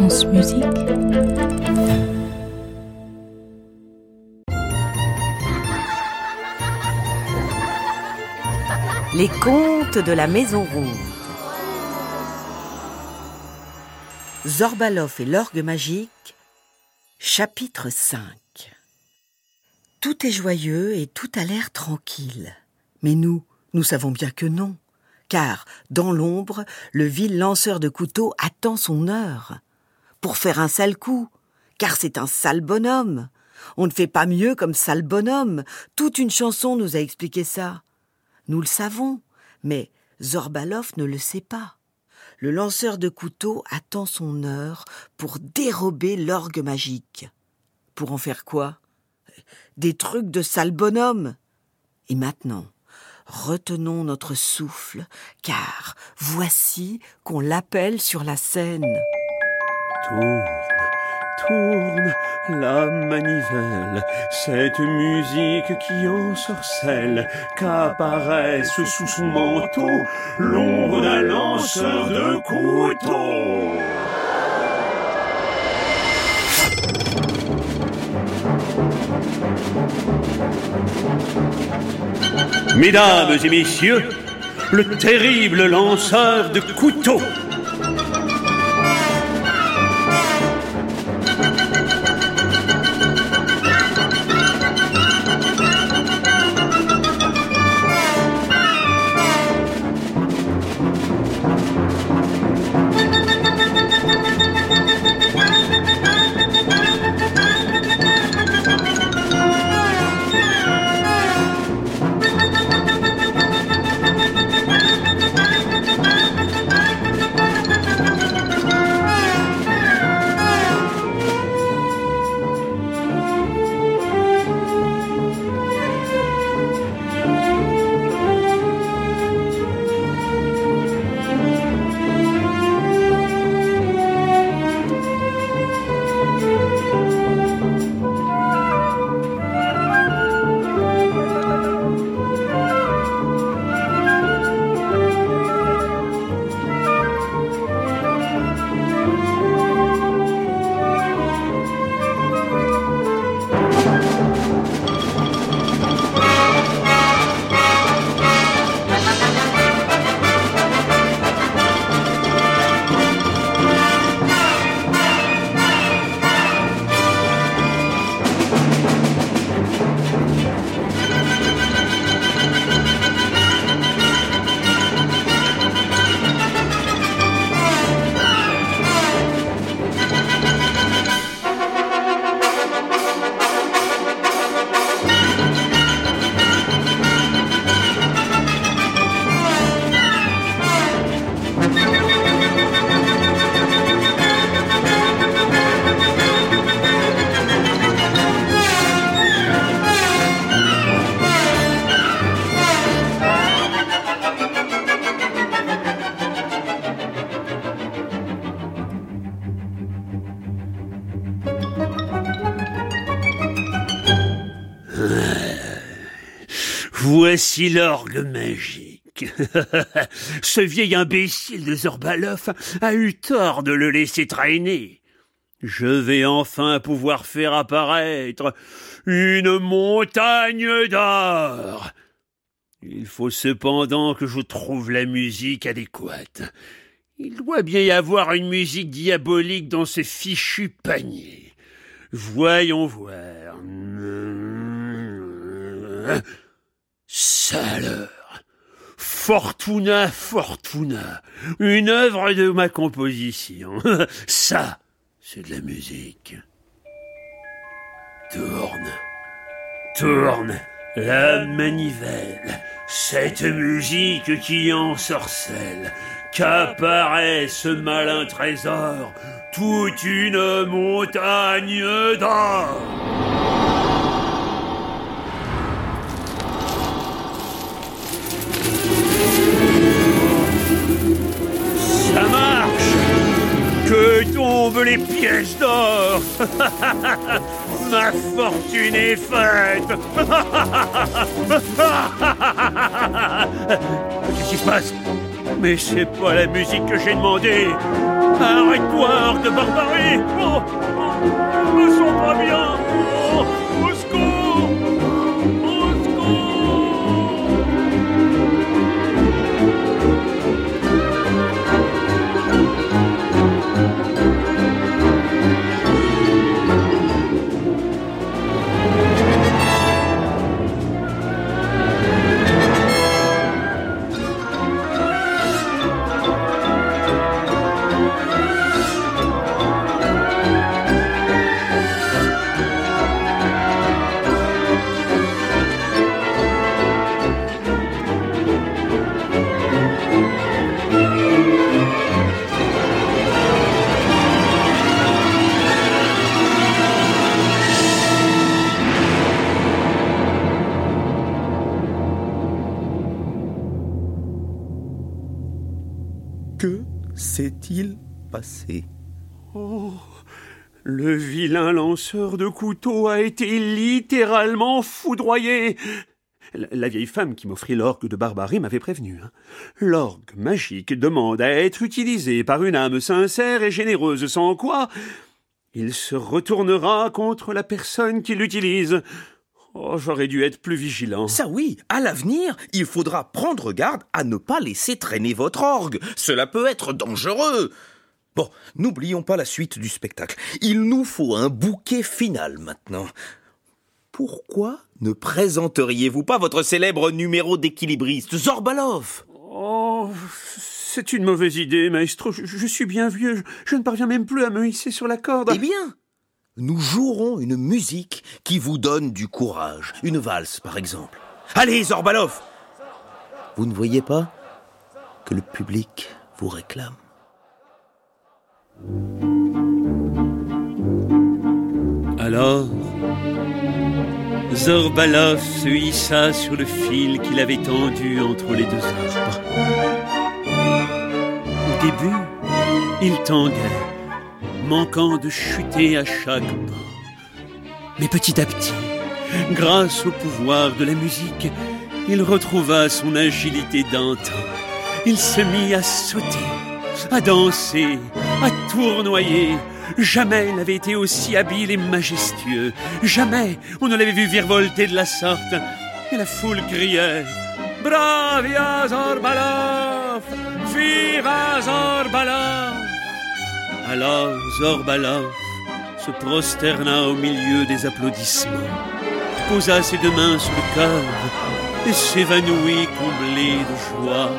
Les contes de la Maison Ronde. Zorbalov et l'orgue magique, chapitre 5. Tout est joyeux et tout a l'air tranquille. Mais nous, nous savons bien que non, car, dans l'ombre, le vil lanceur de couteaux attend son heure. Pour faire un sale coup, car c'est un sale bonhomme. On ne fait pas mieux comme sale bonhomme. Toute une chanson nous a expliqué ça. Nous le savons, mais Zorbalov ne le sait pas. Le lanceur de couteaux attend son heure pour dérober l'orgue magique. Pour en faire quoi? Des trucs de sale bonhomme. Et maintenant, retenons notre souffle, car voici qu'on l'appelle sur la scène. Tourne, tourne la manivelle, cette musique qui ensorcelle, qu'apparaisse sous son manteau l'ombre d'un lanceur de couteau. Mesdames et messieurs, le terrible lanceur de couteaux. Voici l'orgue magique. Ce vieil imbécile de Zorbalov a eu tort de le laisser traîner. Je vais enfin pouvoir faire apparaître une montagne d'or. Il faut cependant que je trouve la musique adéquate. Il doit bien y avoir une musique diabolique dans ce fichu panier. Voyons voir. Saleur. Fortuna, Fortuna. Une œuvre de ma composition. Ça, c'est de la musique. Tourne. Tourne. La manivelle. Cette musique qui ensorcelle. Qu'apparaît ce malin trésor. Toute une montagne d'or. Que tombent les pièces d'or. Ma fortune est faite. Qu'est-ce qui se passe? Mais c'est pas la musique que j'ai demandé Arrête-toi, hors de barbarie. Oh, s'est-il passé Oh, le vilain lanceur de couteaux a été littéralement foudroyé. La, vieille femme qui m'offrit l'orgue de barbarie m'avait prévenu. hein. L'orgue magique demande à être utilisé par une âme sincère et généreuse, sans quoi il se retournera contre la personne qui l'utilise. Oh, j'aurais dû être plus vigilant. Ça oui, à l'avenir, il faudra prendre garde à ne pas laisser traîner votre orgue. Cela peut être dangereux. Bon, n'oublions pas la suite du spectacle. Il nous faut un bouquet final maintenant. Pourquoi ne présenteriez-vous pas votre célèbre numéro d'équilibriste, Zorbalov? Oh, c'est une mauvaise idée, maestro. Je, je suis bien vieux. Je, je ne parviens même plus à me hisser sur la corde. Eh bien, nous jouerons une musique qui vous donne du courage. Une valse, par exemple. Allez, Zorbalov Vous ne voyez pas que le public vous réclame? Alors, Zorbalov se hissa sur le fil qu'il avait tendu entre les deux arbres. Au début, il tanguait, manquant de chuter à chaque pas. Mais petit à petit, grâce au pouvoir de la musique, il retrouva son agilité d'antan. Il se mit à sauter, à danser, à tournoyer. Jamais il n'avait été aussi habile et majestueux. Jamais on ne l'avait vu virevolter de la sorte. Et la foule criait Bravia Zorbalov Viva Zorbalov Alors Zorbalov se prosterna au milieu des applaudissements, posa ses deux mains sur le cœur et s'évanouit comblé de joie.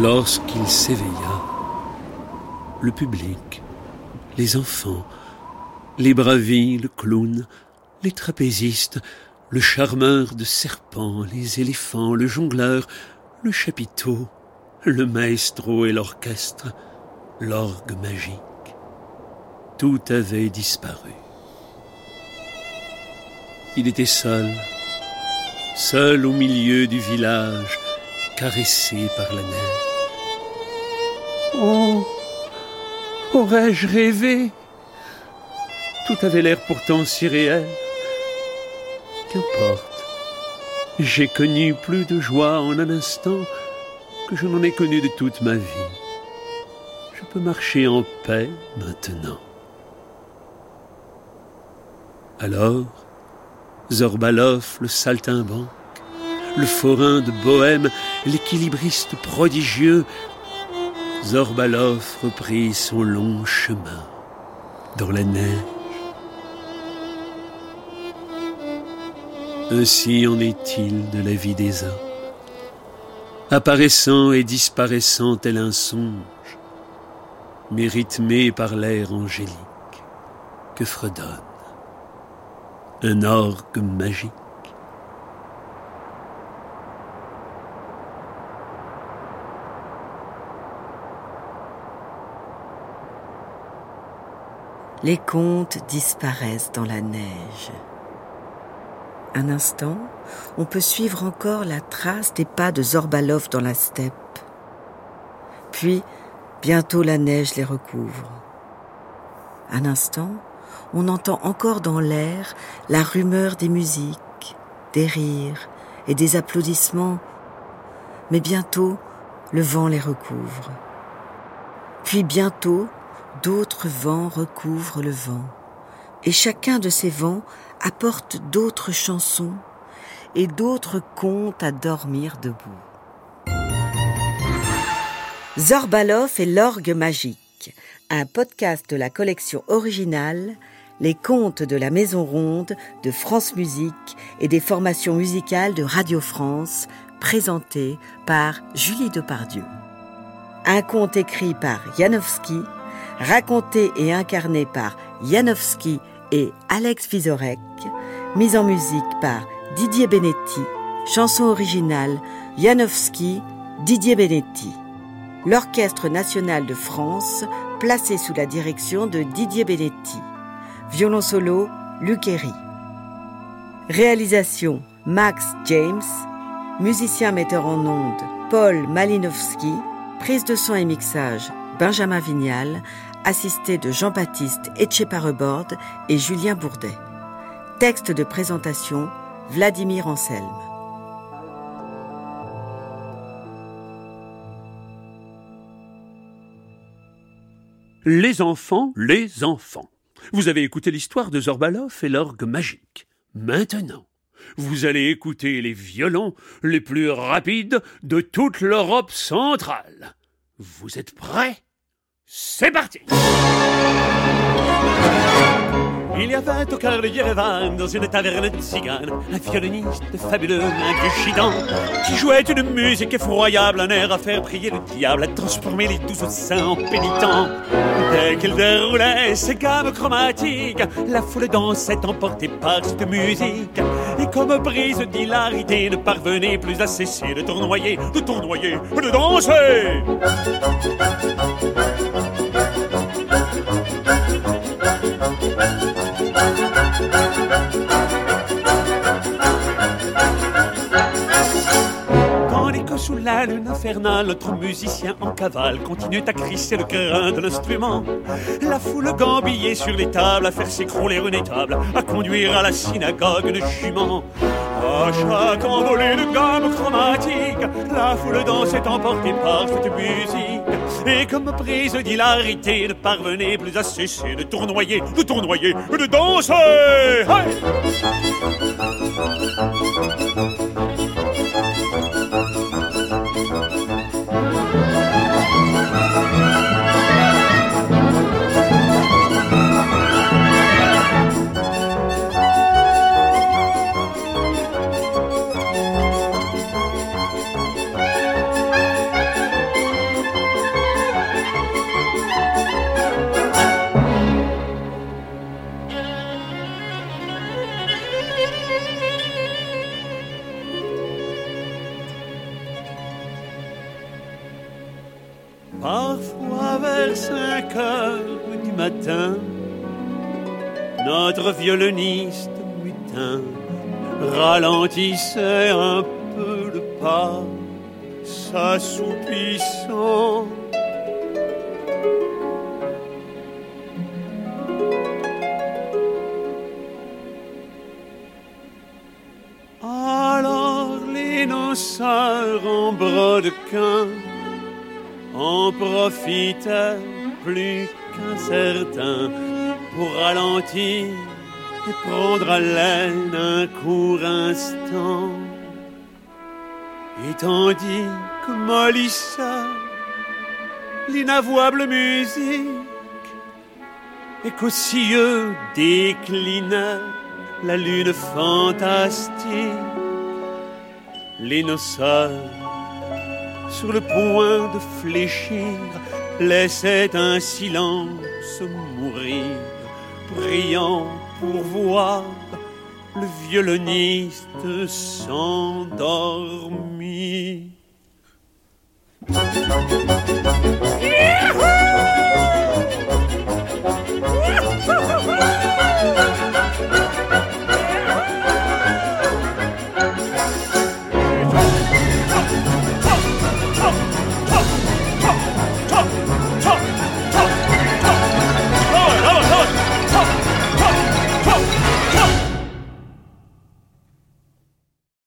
Lorsqu'il s'éveilla, le public les enfants, les bravis, le clown, les trapézistes, le charmeur de serpents, les éléphants, le jongleur, le chapiteau, le maestro et l'orchestre, l'orgue magique. Tout avait disparu. Il était seul, seul au milieu du village, caressé par la neige. Oh Aurais-je rêvé? Tout avait l'air pourtant si réel. Qu'importe. J'ai connu plus de joie en un instant que je n'en ai connu de toute ma vie. Je peux marcher en paix maintenant. Alors, Zorbalov, le saltimbanque, le forain de Bohême, l'équilibriste prodigieux, Zorbalov reprit son long chemin dans la neige. Ainsi en est-il de la vie des hommes, apparaissant et disparaissant tel un songe, mais rythmé par l'air angélique que fredonne un orgue magique. Les contes disparaissent dans la neige. Un instant, on peut suivre encore la trace des pas de Zorbalov dans la steppe. Puis, bientôt la neige les recouvre. Un instant, on entend encore dans l'air la rumeur des musiques, des rires et des applaudissements, mais bientôt le vent les recouvre. Puis bientôt d'autres vents recouvrent le vent, et chacun de ces vents apporte d'autres chansons et d'autres contes à dormir debout. Zorbalov et l'orgue magique, un podcast de la collection originale les contes de la Maison Ronde, de France Musique et des formations musicales de Radio France, présentés par Julie Depardieu. Un conte écrit par Janowski, raconté et incarné par Janowski et Alex Vizorek, mise en musique par Didier Benetti, chanson originale Janowski, Didier Benetti. L'Orchestre national de France, placé sous la direction de Didier Benetti. Violon solo, Luc Réalisation, Max James. Musicien metteur en ondes, Paul Malinowski. Prise de son et mixage, Benjamin Vignal. Assisté de Jean-Baptiste Etcheparebord et Julien Bourdet. Texte de présentation, Vladimir Anselme. Les enfants, les enfants. Vous avez écouté l'histoire de Zorbalov et l'orgue magique. Maintenant, vous allez écouter les violons les plus rapides de toute l'Europe centrale. Vous êtes prêts? C'est parti il y avait au cœur de Yerevan, dans une taverne tzigane, un violoniste fabuleux, ingréchidant, qui jouait une musique effroyable, un air à faire prier le diable, à transformer les douze saints en pénitents. Dès qu'il déroulait ses gammes chromatiques, la foule dansait emportée par cette musique. Et comme brise d'hilarité, ne parvenait plus à cesser de tournoyer, de tournoyer, de danser. Sous la lune infernale, notre musicien en cavale continue à crisser le grain de l'instrument. La foule gambillée sur les tables, à faire s'écrouler une étable, à conduire à la synagogue une jument. À chaque envolée de gamme chromatique, la foule dansait emportée par cette musique. Et comme prise d'hilarité, ne parvenait plus à cesser de tournoyer, de tournoyer, de danser. Notre violoniste mutin ralentissait un peu le pas, s'assoupissant. Alors les noceurs en brodequin en profitaient plus qu'un certain pour ralentir et prendre l'aile un court instant. Et tandis que mollissait l'inavouable musique et qu'aux cieux déclinait la lune fantastique, les noceurs sur le point de fléchir laissaient un silence priant pour voir le violoniste s'endormir.